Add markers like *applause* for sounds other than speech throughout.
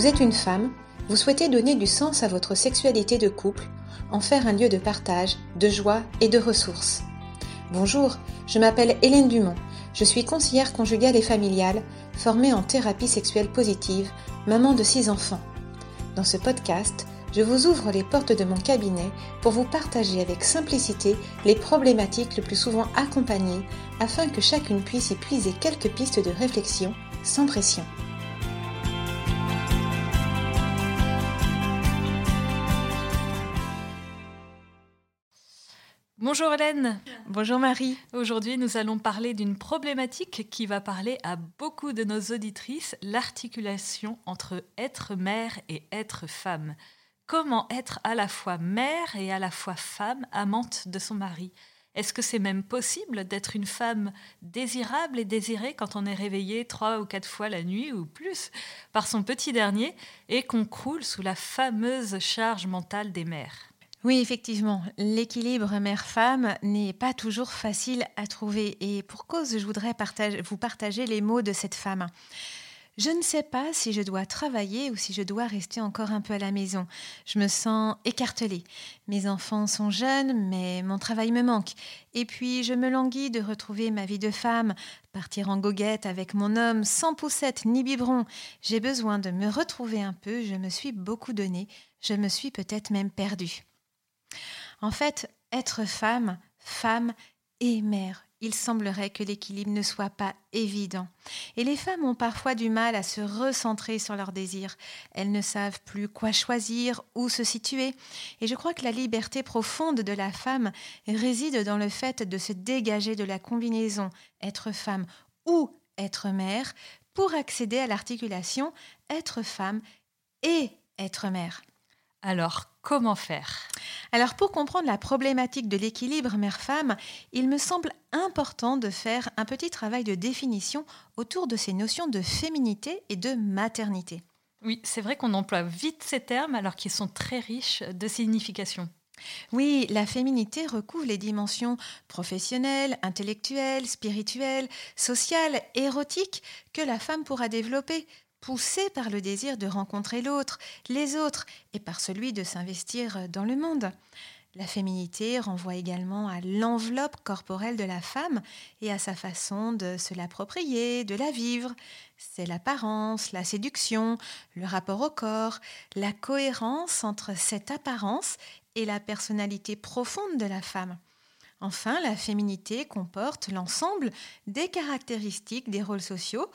Vous êtes une femme, vous souhaitez donner du sens à votre sexualité de couple, en faire un lieu de partage, de joie et de ressources. Bonjour, je m'appelle Hélène Dumont, je suis conseillère conjugale et familiale, formée en thérapie sexuelle positive, maman de six enfants. Dans ce podcast, je vous ouvre les portes de mon cabinet pour vous partager avec simplicité les problématiques le plus souvent accompagnées afin que chacune puisse y puiser quelques pistes de réflexion sans pression. Bonjour Hélène. Bonjour Marie. Aujourd'hui, nous allons parler d'une problématique qui va parler à beaucoup de nos auditrices, l'articulation entre être mère et être femme. Comment être à la fois mère et à la fois femme, amante de son mari? Est-ce que c'est même possible d'être une femme désirable et désirée quand on est réveillé trois ou quatre fois la nuit ou plus par son petit dernier et qu'on croule sous la fameuse charge mentale des mères? Oui, effectivement, l'équilibre mère-femme n'est pas toujours facile à trouver. Et pour cause, je voudrais vous partager les mots de cette femme. Je ne sais pas si je dois travailler ou si je dois rester encore un peu à la maison. Je me sens écartelée. Mes enfants sont jeunes, mais mon travail me manque. Et puis je me languis de retrouver ma vie de femme, partir en goguette avec mon homme sans poussette ni biberon. J'ai besoin de me retrouver un peu, je me suis beaucoup donné, je me suis peut-être même perdue. En fait, être femme, femme et mère, il semblerait que l'équilibre ne soit pas évident. Et les femmes ont parfois du mal à se recentrer sur leurs désirs. Elles ne savent plus quoi choisir, où se situer. Et je crois que la liberté profonde de la femme réside dans le fait de se dégager de la combinaison être femme ou être mère pour accéder à l'articulation être femme et être mère. Alors, comment faire? Alors, pour comprendre la problématique de l'équilibre mère-femme, il me semble important de faire un petit travail de définition autour de ces notions de féminité et de maternité. Oui, c'est vrai qu'on emploie vite ces termes alors qu'ils sont très riches de signification. Oui, la féminité recouvre les dimensions professionnelles, intellectuelles, spirituelles, sociales, érotiques que la femme pourra développer, poussé par le désir de rencontrer l'autre, les autres, et par celui de s'investir dans le monde. La féminité renvoie également à l'enveloppe corporelle de la femme et à sa façon de se l'approprier, de la vivre. C'est l'apparence, la séduction, le rapport au corps, la cohérence entre cette apparence et la personnalité profonde de la femme. Enfin, la féminité comporte l'ensemble des caractéristiques des rôles sociaux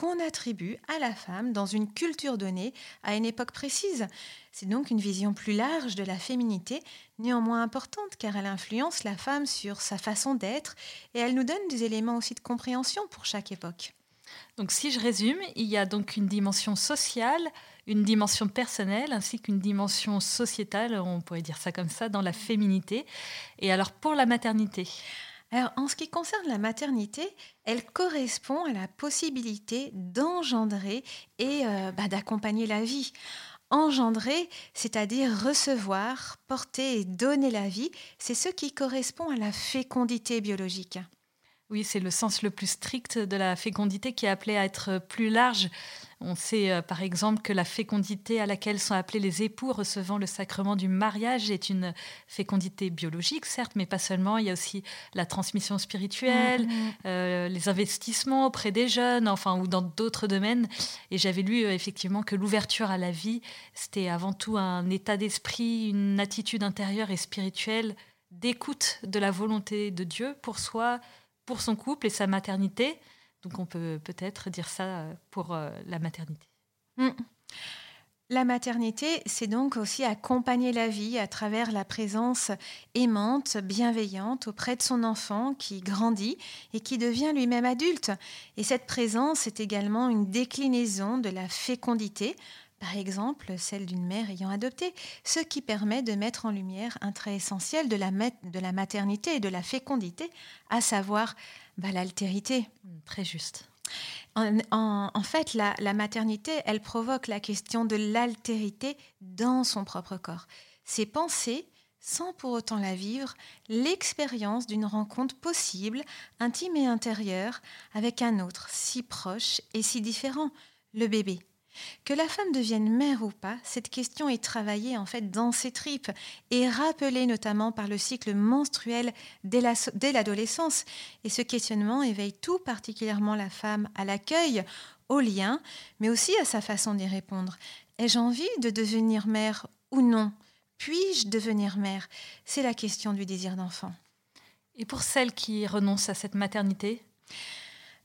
qu'on attribue à la femme dans une culture donnée à une époque précise. C'est donc une vision plus large de la féminité, néanmoins importante car elle influence la femme sur sa façon d'être et elle nous donne des éléments aussi de compréhension pour chaque époque. Donc si je résume, il y a donc une dimension sociale, une dimension personnelle ainsi qu'une dimension sociétale, on pourrait dire ça comme ça, dans la féminité. Et alors pour la maternité? Alors, en ce qui concerne la maternité, elle correspond à la possibilité d'engendrer et euh, bah, d'accompagner la vie. Engendrer, c'est-à-dire recevoir, porter et donner la vie, c'est ce qui correspond à la fécondité biologique. Oui, c'est le sens le plus strict de la fécondité qui est appelé à être plus large. On sait euh, par exemple que la fécondité à laquelle sont appelés les époux recevant le sacrement du mariage est une fécondité biologique, certes, mais pas seulement. Il y a aussi la transmission spirituelle, mm-hmm. euh, les investissements auprès des jeunes, enfin, ou dans d'autres domaines. Et j'avais lu euh, effectivement que l'ouverture à la vie, c'était avant tout un état d'esprit, une attitude intérieure et spirituelle d'écoute de la volonté de Dieu pour soi, pour son couple et sa maternité. Donc on peut peut-être dire ça euh, pour euh, la maternité. Mm. La maternité, c'est donc aussi accompagner la vie à travers la présence aimante, bienveillante auprès de son enfant qui grandit et qui devient lui-même adulte. Et cette présence est également une déclinaison de la fécondité, par exemple celle d'une mère ayant adopté, ce qui permet de mettre en lumière un trait essentiel de la, de la maternité et de la fécondité, à savoir bah, l'altérité. Hmm, très juste. En, fait, la, la, maternité, elle provoque la question de l'altérité dans son propre corps. C'est penser, sans pour autant la vivre, l'expérience d'une rencontre possible, intime et intérieure, avec un autre si proche et si différent, le bébé. Que la femme devienne mère ou pas, cette question est travaillée en fait dans ses tripes et rappelée notamment par le cycle menstruel dès l'adolescence. Et ce questionnement éveille tout particulièrement la femme à l'accueil, au lien, mais aussi à sa façon d'y répondre. Ai-je envie de devenir mère ou non? Puis-je devenir mère? C'est la question du désir d'enfant. Et pour celles qui renoncent à cette maternité?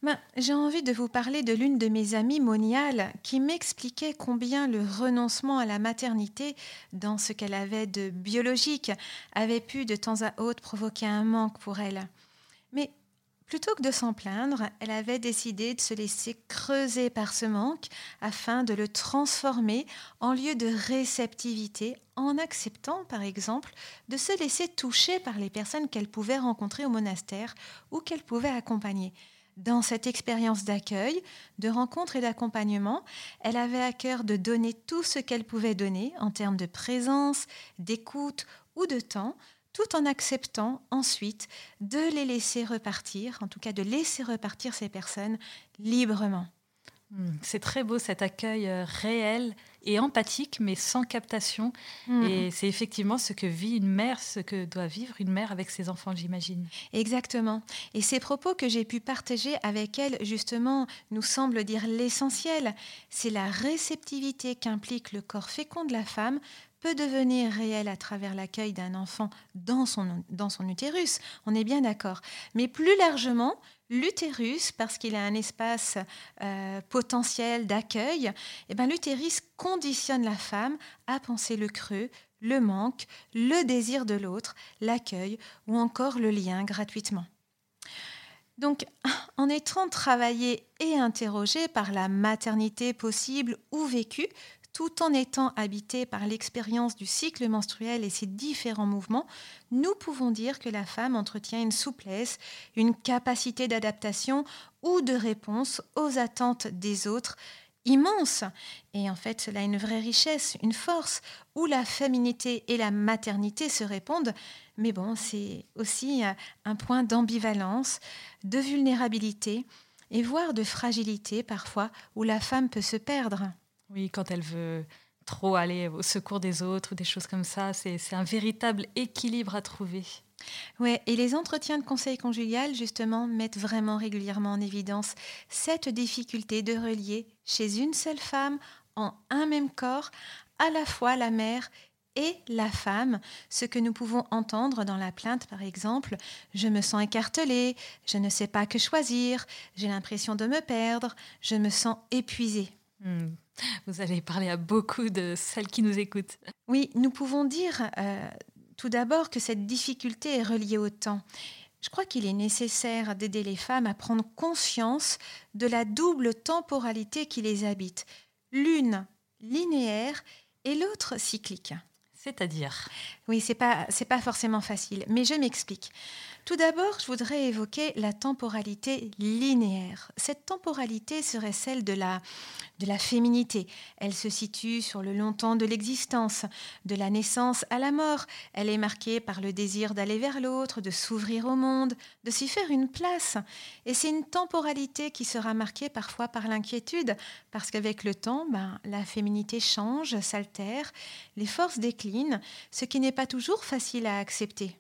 Ben, J'ai envie de vous parler de l'une de mes amies moniales qui m'expliquait combien le renoncement à la maternité, dans ce qu'elle avait de biologique, avait pu de temps à autre provoquer un manque pour elle. Mais Plutôt que de s'en plaindre, elle avait décidé de se laisser creuser par ce manque afin de le transformer en lieu de réceptivité en acceptant, par exemple, de se laisser toucher par les personnes qu'elle pouvait rencontrer au monastère ou qu'elle pouvait accompagner. Dans cette expérience d'accueil, de rencontre et d'accompagnement, elle avait à cœur de donner tout ce qu'elle pouvait donner en termes de présence, d'écoute ou de temps tout en acceptant ensuite de les laisser repartir, en tout cas de laisser repartir ces personnes librement. Hmm, c'est très beau cet accueil euh, réel et empathique, mais sans captation. Hmm. Et c'est effectivement ce que vit une mère, ce que doit vivre une mère avec ses enfants, j'imagine. Exactement. Et ces propos que j'ai pu partager avec elle, justement, nous semblent dire l'essentiel. C'est la réceptivité qu'implique le corps fécond de la femme devenir réel à travers l'accueil d'un enfant dans son, dans utérus, on est bien d'accord. Mais plus largement, l'utérus, parce qu'il a un espace euh, potentiel d'accueil, eh ben, l'utérus conditionne la femme à penser le creux, le manque, le désir de l'autre, l'accueil ou encore le lien gratuitement. Donc, *laughs* en étant travaillé et interrogé par la maternité possible ou vécue, tout en étant habité par l'expérience du cycle menstruel et ses différents mouvements, nous pouvons dire que la femme entretient une souplesse, une capacité d'adaptation ou de réponse aux attentes des autres immense. Et en fait, cela a une vraie richesse, une force, où la féminité et la maternité se répondent. Mais bon, c'est aussi un point d'ambivalence, de vulnérabilité et voire de fragilité parfois, où la femme peut se perdre. Oui, quand elle veut trop aller au secours des autres ou des choses comme ça, c'est un véritable équilibre à trouver. Oui, et les entretiens de conseil conjugal, justement, mettent vraiment régulièrement en évidence cette difficulté de relier chez une seule femme, en un même corps, à la fois la mère et la femme, ce que nous pouvons entendre dans la plainte par exemple, je me sens écartelée, je ne sais pas que choisir, j'ai l'impression de me perdre, je me sens épuisée. Hmm. Vous allez parler à beaucoup de celles qui nous écoutent. Oui, nous pouvons dire euh, tout d'abord que cette difficulté est reliée au temps. Je crois qu'il est nécessaire d'aider les femmes à prendre conscience de la double temporalité qui les habite, l'une linéaire et l'autre cyclique. C'est-à-dire Oui, c'est pas pas forcément facile, mais je m'explique. Tout d'abord, je voudrais évoquer la temporalité linéaire. Cette temporalité serait celle de la, de la féminité. Elle se situe sur le long temps de l'existence, de la naissance à la mort. Elle est marquée par le désir d'aller vers l'autre, de s'ouvrir au monde, de s'y faire une place. Et c'est une temporalité qui sera marquée parfois par l'inquiétude, parce qu'avec le temps, ben, la féminité change, s'altère, les forces déclinent, ce qui n'est pas toujours facile à accepter.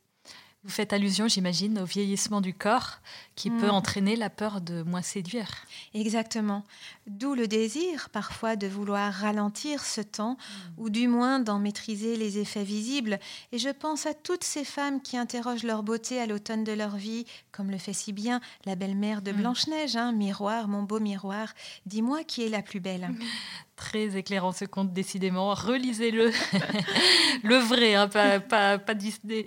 Vous faites allusion, j'imagine, au vieillissement du corps qui peut mm. entraîner la peur de moins séduire. Exactement. D'où le désir parfois de vouloir ralentir ce temps mm. ou du moins d'en maîtriser les effets visibles. Et je pense à toutes ces femmes qui interrogent leur beauté à l'automne de leur vie, comme le fait si bien la belle-mère de mm. Blanche-Neige. Hein, miroir, mon beau miroir, dis-moi qui est la plus belle. *laughs* Très éclairant ce conte, décidément. Relisez-le. *laughs* le vrai, hein, pas, pas, pas, Disney.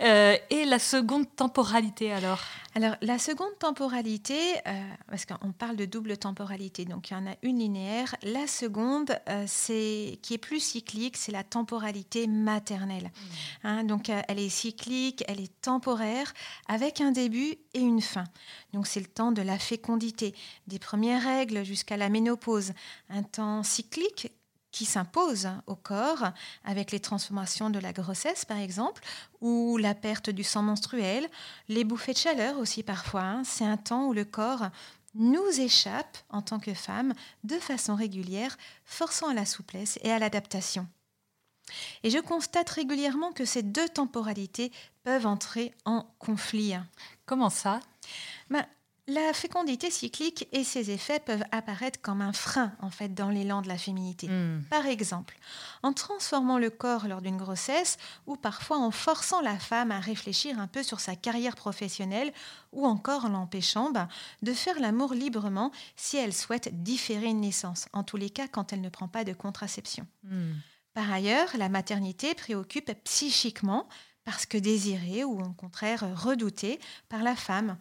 Euh, et la seconde temporalité, alors alors, la seconde temporalité, euh, parce qu'on parle de double temporalité, donc il y en a une linéaire. La seconde, euh, c'est qui est plus cyclique, c'est la temporalité maternelle. Mmh. Hein, donc, elle est cyclique, elle est temporaire, avec un début et une fin. Donc, c'est le temps de la fécondité, des premières règles jusqu'à la ménopause. Un temps cyclique qui s'impose au corps avec les transformations de la grossesse par exemple ou la perte du sang menstruel, les bouffées de chaleur aussi parfois. Hein. C'est un temps où le corps nous échappent en tant que femmes de façon régulière, forçant à la souplesse et à l'adaptation. Et je constate régulièrement que ces deux temporalités peuvent entrer en conflit. Comment ça? Ben, la fécondité cyclique et ses effets peuvent apparaître comme un frein en fait dans l'élan de la féminité. Hmm. Par exemple, en transformant le corps lors d'une grossesse ou parfois en forçant la femme à réfléchir un peu sur sa carrière professionnelle ou encore en l'empêchant ben, de faire l'amour librement si elle souhaite différer une naissance, en tous les cas quand elle ne prend pas de contraception. Hmm. Par ailleurs, la maternité préoccupe psychiquement parce que désirée ou au contraire redoutée par la femme.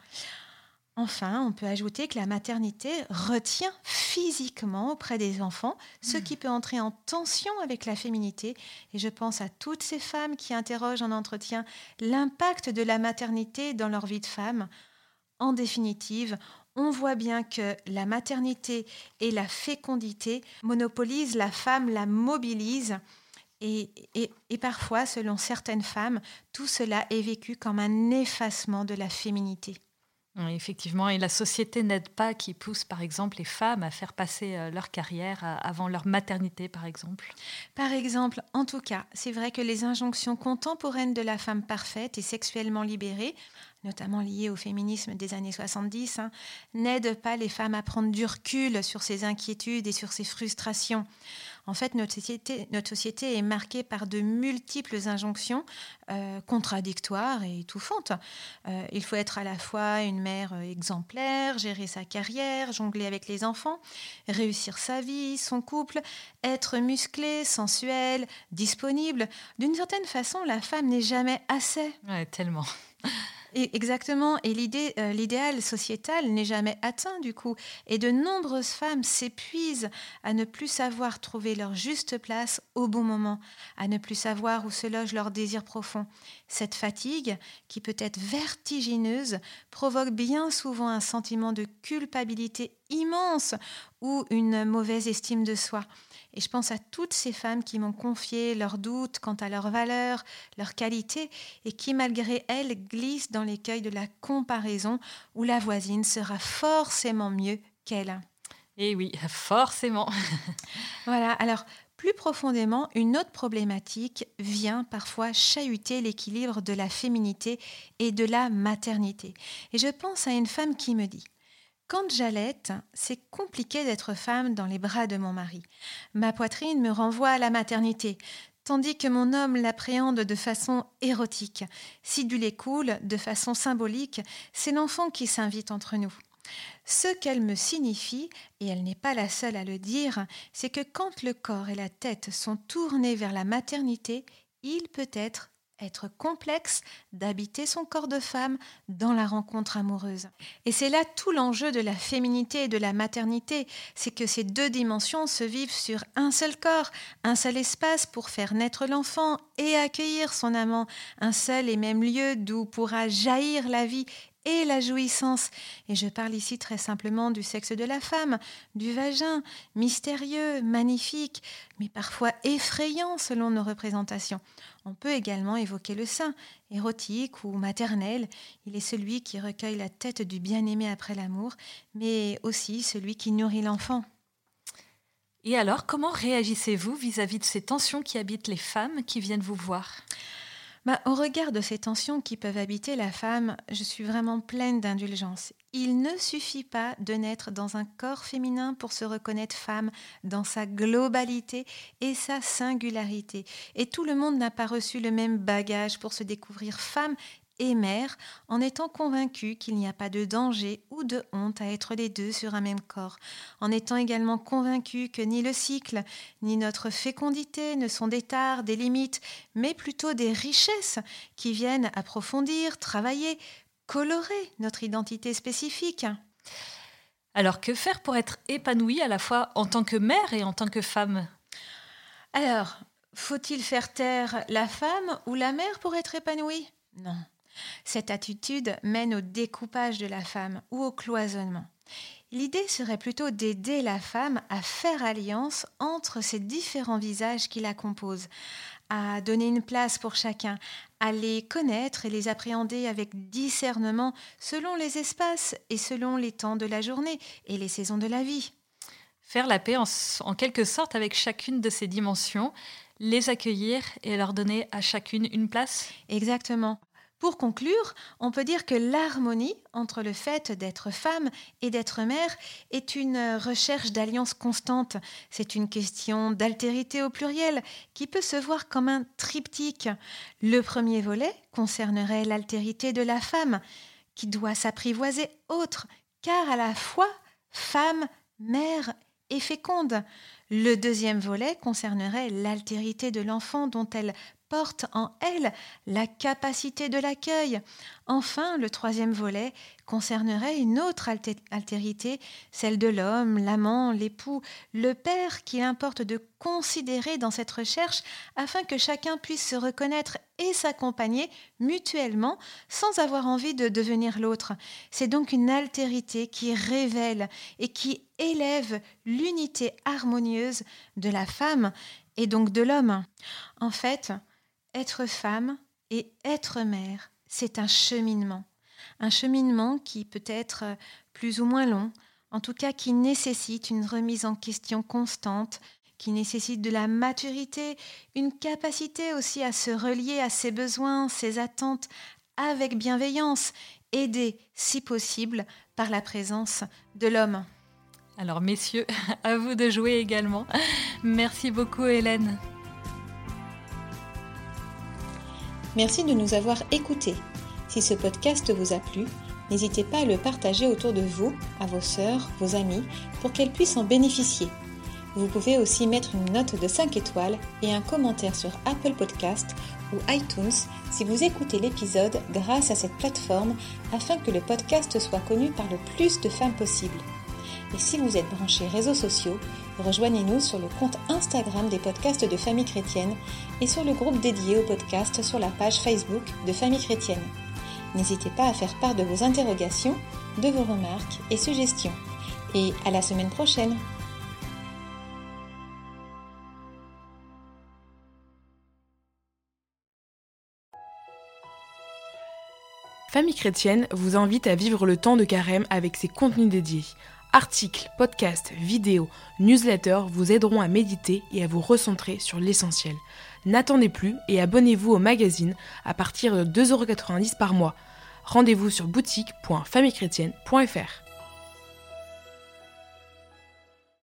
Enfin, on peut ajouter que la maternité retient physiquement auprès des enfants, ce qui peut entrer en tension avec la féminité. Et je pense à toutes ces femmes qui interrogent en entretien l'impact de la maternité dans leur vie de femme. En définitive, on voit bien que la maternité et la fécondité monopolisent la femme, la mobilisent. Et, et, parfois, selon certaines femmes, tout cela est vécu comme un effacement de la féminité. Effectivement, et la société n'aide pas qui pousse, par exemple, les femmes à faire passer euh, leur carrière avant leur maternité, par exemple. Par exemple, en tout cas, c'est vrai que les injonctions contemporaines de la femme parfaite et sexuellement libérée notamment liées au féminisme des années 70, hein, n'aident pas les femmes à prendre du recul sur ces inquiétudes et sur ces frustrations. En fait, notre société, notre société est marquée par de multiples injonctions euh, contradictoires et étouffantes. Euh, il faut être à la fois une mère exemplaire, gérer sa carrière, jongler avec les enfants, réussir sa vie, son couple, être musclée, sensuelle, disponible. D'une certaine façon, la femme n'est jamais assez. Ouais, tellement. Exactement. Et euh, l'idéal sociétal n'est jamais atteint du coup. Et de nombreuses femmes s'épuisent à ne plus savoir trouver leur juste place au bon moment, à ne plus savoir où se loge leur désir profond. Cette fatigue, qui peut être vertigineuse, provoque bien souvent un sentiment de culpabilité immense ou une mauvaise estime de soi. Et je pense à toutes ces femmes qui m'ont confié leurs doutes quant à leurs valeurs, leurs qualités, et qui malgré elles glissent dans l'écueil de la comparaison où la voisine sera forcément mieux qu'elle. Et eh oui, forcément. *laughs* voilà, alors plus profondément, une autre problématique vient parfois chahuter l'équilibre de la féminité et de la maternité. Et je pense à une femme qui me dit quand j'allaite, c'est compliqué d'être femme dans les bras de mon mari. Ma poitrine me renvoie à la maternité, tandis que mon homme l'appréhende de façon érotique. Si du lait coule, de façon symbolique, c'est l'enfant qui s'invite entre nous. Ce qu'elle me signifie, et elle n'est pas la seule à le dire, c'est que quand le corps et la tête sont tournés vers la maternité, il peut être être complexe d'habiter son corps de femme dans la rencontre amoureuse. Et c'est là tout l'enjeu de la féminité et de la maternité, c'est que ces deux dimensions se vivent sur un seul corps, un seul espace pour faire naître l'enfant et accueillir son amant, un seul et même lieu d'où pourra jaillir la vie et la jouissance. Et je parle ici très simplement du sexe de la femme, du vagin, mystérieux, magnifique, mais parfois effrayant selon nos représentations. On peut également évoquer le sein, érotique ou maternel. Il est celui qui recueille la tête du bien-aimé après l'amour, mais aussi celui qui nourrit l'enfant. Et alors, comment réagissez-vous vis-à-vis de ces tensions qui habitent les femmes qui viennent vous voir? Bah, au regard de ces tensions qui peuvent habiter la femme, je suis vraiment pleine d'indulgence. Il ne suffit pas de naître dans un corps féminin pour se reconnaître femme dans sa globalité et sa singularité. Et tout le monde n'a pas reçu le même bagage pour se découvrir femme et mère en étant convaincue qu'il n'y a pas de danger ou de honte à être les deux sur un même corps, en étant également convaincue que ni le cycle, ni notre fécondité ne sont des tares, des limites, mais plutôt des richesses qui viennent approfondir, travailler, colorer notre identité spécifique. Alors que faire pour être épanouie à la fois en tant que mère et en tant que femme? Alors, faut-il faire taire la femme ou la mère pour être épanouie? Non. Cette attitude mène au découpage de la femme ou au cloisonnement. L'idée serait plutôt d'aider la femme à faire alliance entre ces différents visages qui la composent, à donner une place pour chacun, à les connaître et les appréhender avec discernement selon les espaces et selon les temps de la journée et les saisons de la vie. Faire la paix en, en quelque sorte avec chacune de ces dimensions, les accueillir et leur donner à chacune une place? Exactement. Pour conclure, on peut dire que l'harmonie entre le fait d'être femme et d'être mère est une recherche d'alliance constante. C'est une question d'altérité au pluriel qui peut se voir comme un triptyque. Le premier volet concernerait l'altérité de la femme qui doit s'apprivoiser autre, car à la fois femme, mère et féconde. Le deuxième volet concernerait l'altérité de l'enfant dont elle porte en elle la capacité de l'accueil. Enfin, le troisième volet concernerait une autre altérité, celle de l'homme, l'amant, l'époux, le père qu'il importe de considérer dans cette recherche afin que chacun puisse se reconnaître et s'accompagner mutuellement sans avoir envie de devenir l'autre. C'est donc une altérité qui révèle et qui élève l'unité harmonieuse de la femme et donc de l'homme. En fait, être femme et être mère, c'est un cheminement. Un cheminement qui peut être plus ou moins long, en tout cas qui nécessite une remise en question constante, qui nécessite de la maturité, une capacité aussi à se relier à ses besoins, ses attentes avec bienveillance, aidée, si possible, par la présence de l'homme. Alors messieurs, *laughs* à vous de jouer également. Merci beaucoup Hélène. Merci de nous avoir écoutés. Si ce podcast vous a plu, n'hésitez pas à le partager autour de vous, à vos sœurs, vos amis, pour qu'elles puissent en bénéficier. Vous pouvez aussi mettre une note de 5 étoiles et un commentaire sur Apple Podcast ou iTunes si vous écoutez l'épisode grâce à cette plateforme afin que le podcast soit connu par le plus de femmes possible. Et si vous êtes branché réseaux sociaux, rejoignez-nous sur le compte Instagram des podcasts de Famille Chrétienne et sur le groupe dédié au podcast sur la page Facebook de Famille Chrétienne. N'hésitez pas à faire part de vos interrogations, de vos remarques et suggestions. Et à la semaine prochaine Famille chrétienne vous invite à vivre le temps de carême avec ses contenus dédiés. Articles, podcasts, vidéos, newsletters vous aideront à méditer et à vous recentrer sur l'essentiel. N'attendez plus et abonnez-vous au magazine à partir de 2,90€ par mois. Rendez-vous sur boutique.famillechrétienne.fr.